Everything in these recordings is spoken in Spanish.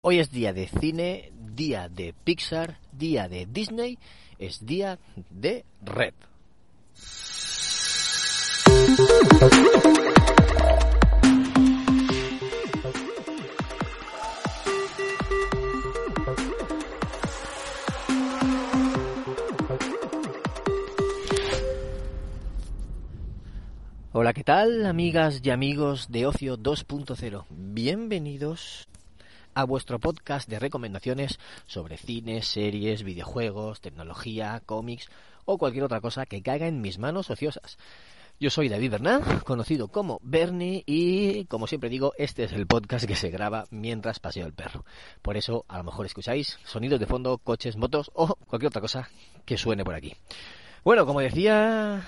Hoy es día de cine, día de Pixar, día de Disney, es día de Red. Hola, ¿qué tal, amigas y amigos de Ocio 2.0? Bienvenidos a vuestro podcast de recomendaciones sobre cine, series, videojuegos, tecnología, cómics o cualquier otra cosa que caiga en mis manos ociosas. Yo soy David Bernal, conocido como Bernie, y como siempre digo, este es el podcast que se graba mientras paseo el perro. Por eso, a lo mejor escucháis sonidos de fondo, coches, motos o cualquier otra cosa que suene por aquí. Bueno, como decía,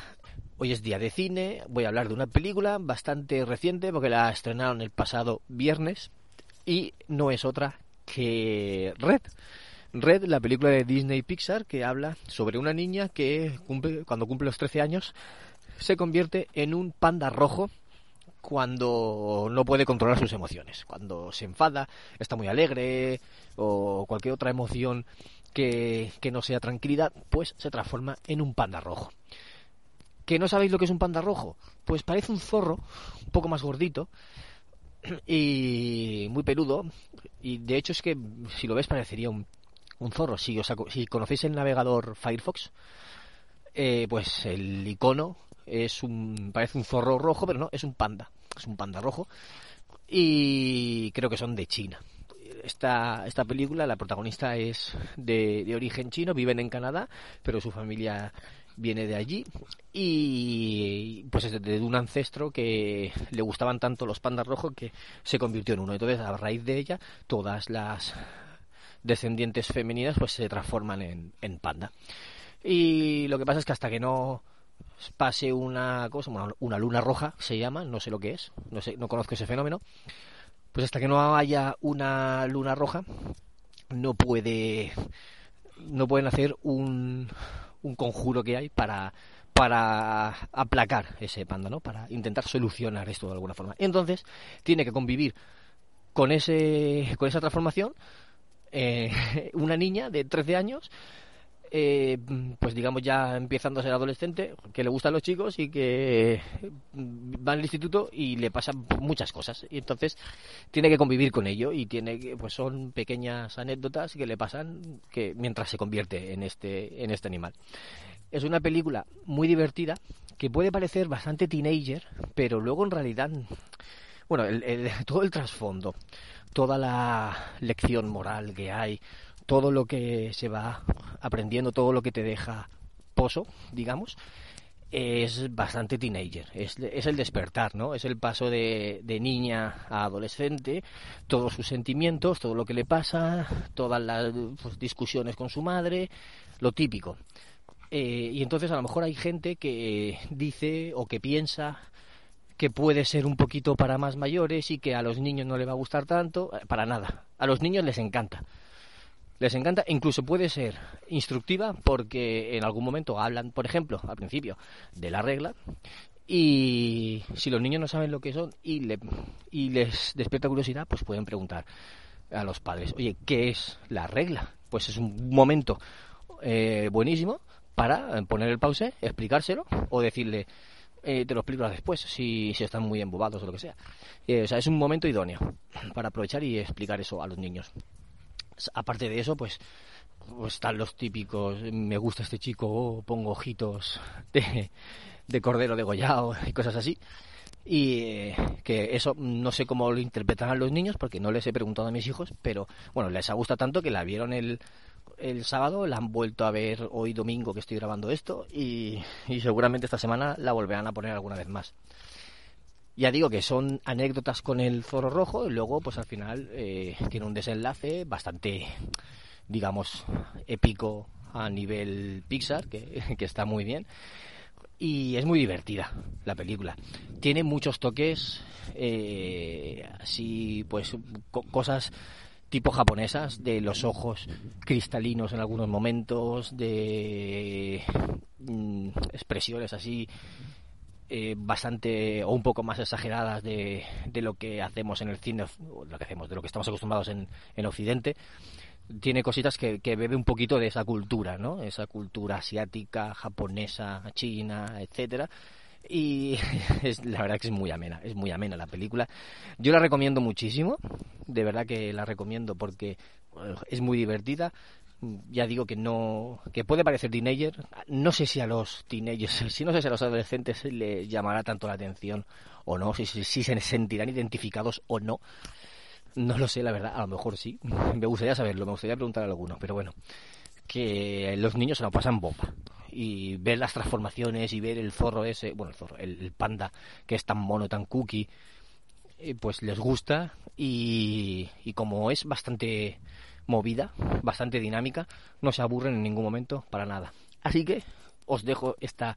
hoy es día de cine, voy a hablar de una película bastante reciente porque la estrenaron el pasado viernes y no es otra que Red. Red, la película de Disney Pixar que habla sobre una niña que cumple, cuando cumple los 13 años se convierte en un panda rojo cuando no puede controlar sus emociones, cuando se enfada, está muy alegre o cualquier otra emoción que, que no sea tranquilidad, pues se transforma en un panda rojo. ¿Que no sabéis lo que es un panda rojo? Pues parece un zorro, un poco más gordito y muy peludo. Y de hecho es que si lo ves parecería un, un zorro. Si, os, si conocéis el navegador Firefox, eh, pues el icono es un parece un zorro rojo, pero no, es un panda, es un panda rojo y creo que son de China. Esta, esta película, la protagonista es de, de origen chino, viven en Canadá, pero su familia viene de allí y pues es de un ancestro que le gustaban tanto los pandas rojos que se convirtió en uno. Entonces, a raíz de ella, todas las descendientes femeninas pues se transforman en, en panda. Y lo que pasa es que hasta que no pase una cosa, una, luna roja se llama, no sé lo que es, no sé, no conozco ese fenómeno, pues hasta que no haya una luna roja no puede no pueden hacer un, un conjuro que hay para para aplacar ese panda. Para intentar solucionar esto de alguna forma. Entonces, tiene que convivir con ese con esa transformación eh, una niña de 13 años eh, pues digamos ya empezando a ser adolescente, que le gustan los chicos y que va al instituto y le pasan muchas cosas y entonces tiene que convivir con ello y tiene que, pues son pequeñas anécdotas que le pasan que mientras se convierte en este en este animal. Es una película muy divertida que puede parecer bastante teenager, pero luego en realidad bueno, todo el trasfondo, toda la lección moral que hay, todo lo que se va aprendiendo, todo lo que te deja pozo, digamos, es bastante teenager, es, el despertar, ¿no? Es el paso de, de, niña a adolescente, todos sus sentimientos, todo lo que le pasa, todas las pues, discusiones con su madre, lo típico. Eh, y entonces a lo mejor hay gente que dice o que piensa que puede ser un poquito para más mayores y que a los niños no le va a gustar tanto, eh, para nada. A los niños les encanta les encanta, incluso puede ser instructiva porque en algún momento hablan, por ejemplo, al principio, de la regla y si los niños no saben lo que son y, le, y les despierta curiosidad, pues pueden preguntar a los padres, oye, ¿qué es la regla? Pues es un momento eh, buenísimo para poner el pause, explicárselo o decirle, eh, te lo explico después, si, si están muy embobados o lo que sea. Eh, o sea, es un momento idóneo para aprovechar y explicar eso a los niños aparte de eso, pues, pues, están los típicos, me gusta este chico, pongo ojitos de, de cordero degollado y cosas así. Y eh, que eso no sé cómo lo interpretarán los niños porque no les he preguntado a mis hijos, pero bueno, les ha gustado tanto que la vieron el, el sábado, la han vuelto a ver hoy domingo que estoy grabando esto y, y seguramente esta semana la volverán a poner alguna vez más. Ya digo que son anécdotas con el zorro rojo y luego, pues al final, eh, tiene un desenlace bastante, digamos, épico a nivel Pixar, que, está muy bien y es muy divertida la película. Tiene muchos toques, eh, así pues cosas tipo japonesas, de los ojos cristalinos en algunos momentos, de mm, expresiones así eh, bastante o un poco más exageradas de, lo que hacemos en el cine, lo que hacemos, de lo que estamos acostumbrados en, en Occidente tiene cositas que, que, bebe un poquito de esa cultura, ¿no? Esa cultura asiática, japonesa, china, etcétera. Y es, la verdad que es muy amena, es muy amena la película. Yo la recomiendo muchísimo, de verdad que la recomiendo porque es muy divertida. Ya digo que no, que puede parecer teenager. No sé si a los teenagers, si no sé si a los adolescentes les llamará tanto la atención o no, si, se sentirán identificados o no no lo sé, la verdad, a lo mejor sí. Me gustaría saberlo, me gustaría preguntar a algunos, pero bueno, que los niños se lo pasan bomba. Y ver las transformaciones y ver el zorro ese, bueno, el zorro, el, panda que es tan mono, tan cookie, eh, pues les gusta y, y como es bastante movida, bastante dinámica, no se aburren en ningún momento para nada. Así que os dejo esta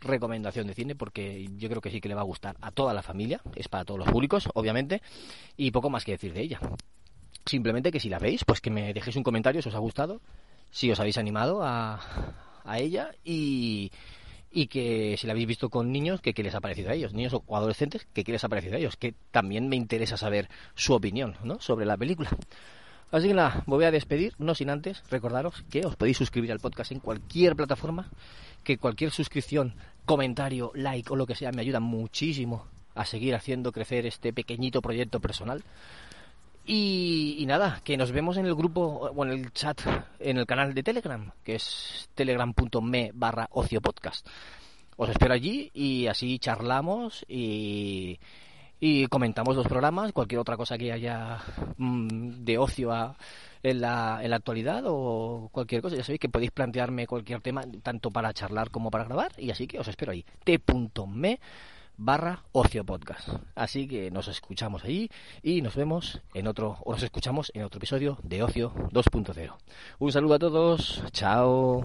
recomendación de cine porque yo creo que sí que le va a gustar a toda la familia, es para todos los públicos, obviamente, y poco más que decir de ella. Simplemente que si la veis, pues que me dejéis un comentario si os ha gustado, si os habéis animado a, a ella y, y que si la habéis visto con niños, que qué les ha parecido a ellos, niños o adolescentes, que qué les ha parecido a ellos, que también me interesa saber su opinión ¿no? sobre la película. Así que nada, voy a despedir, no sin antes recordaros que os podéis suscribir al podcast en cualquier plataforma que cualquier suscripción, comentario, like o lo que sea me ayuda muchísimo a seguir haciendo crecer este pequeñito proyecto personal. Y, nada, que nos vemos en el grupo o en el chat, en el canal de Telegram, que es telegram.me barra. Os espero allí y así charlamos y, y comentamos los programas, cualquier otra cosa que haya mm, de ocio a, en la, en la actualidad o cualquier cosa. Ya sabéis que podéis plantearme cualquier tema, tanto para charlar como para grabar, y así que os espero ahí. t.me barra ocio podcast. Así que nos escuchamos allí y nos vemos en otro, o nos escuchamos en otro episodio de Ocio 2.0. Un saludo a todos, chao.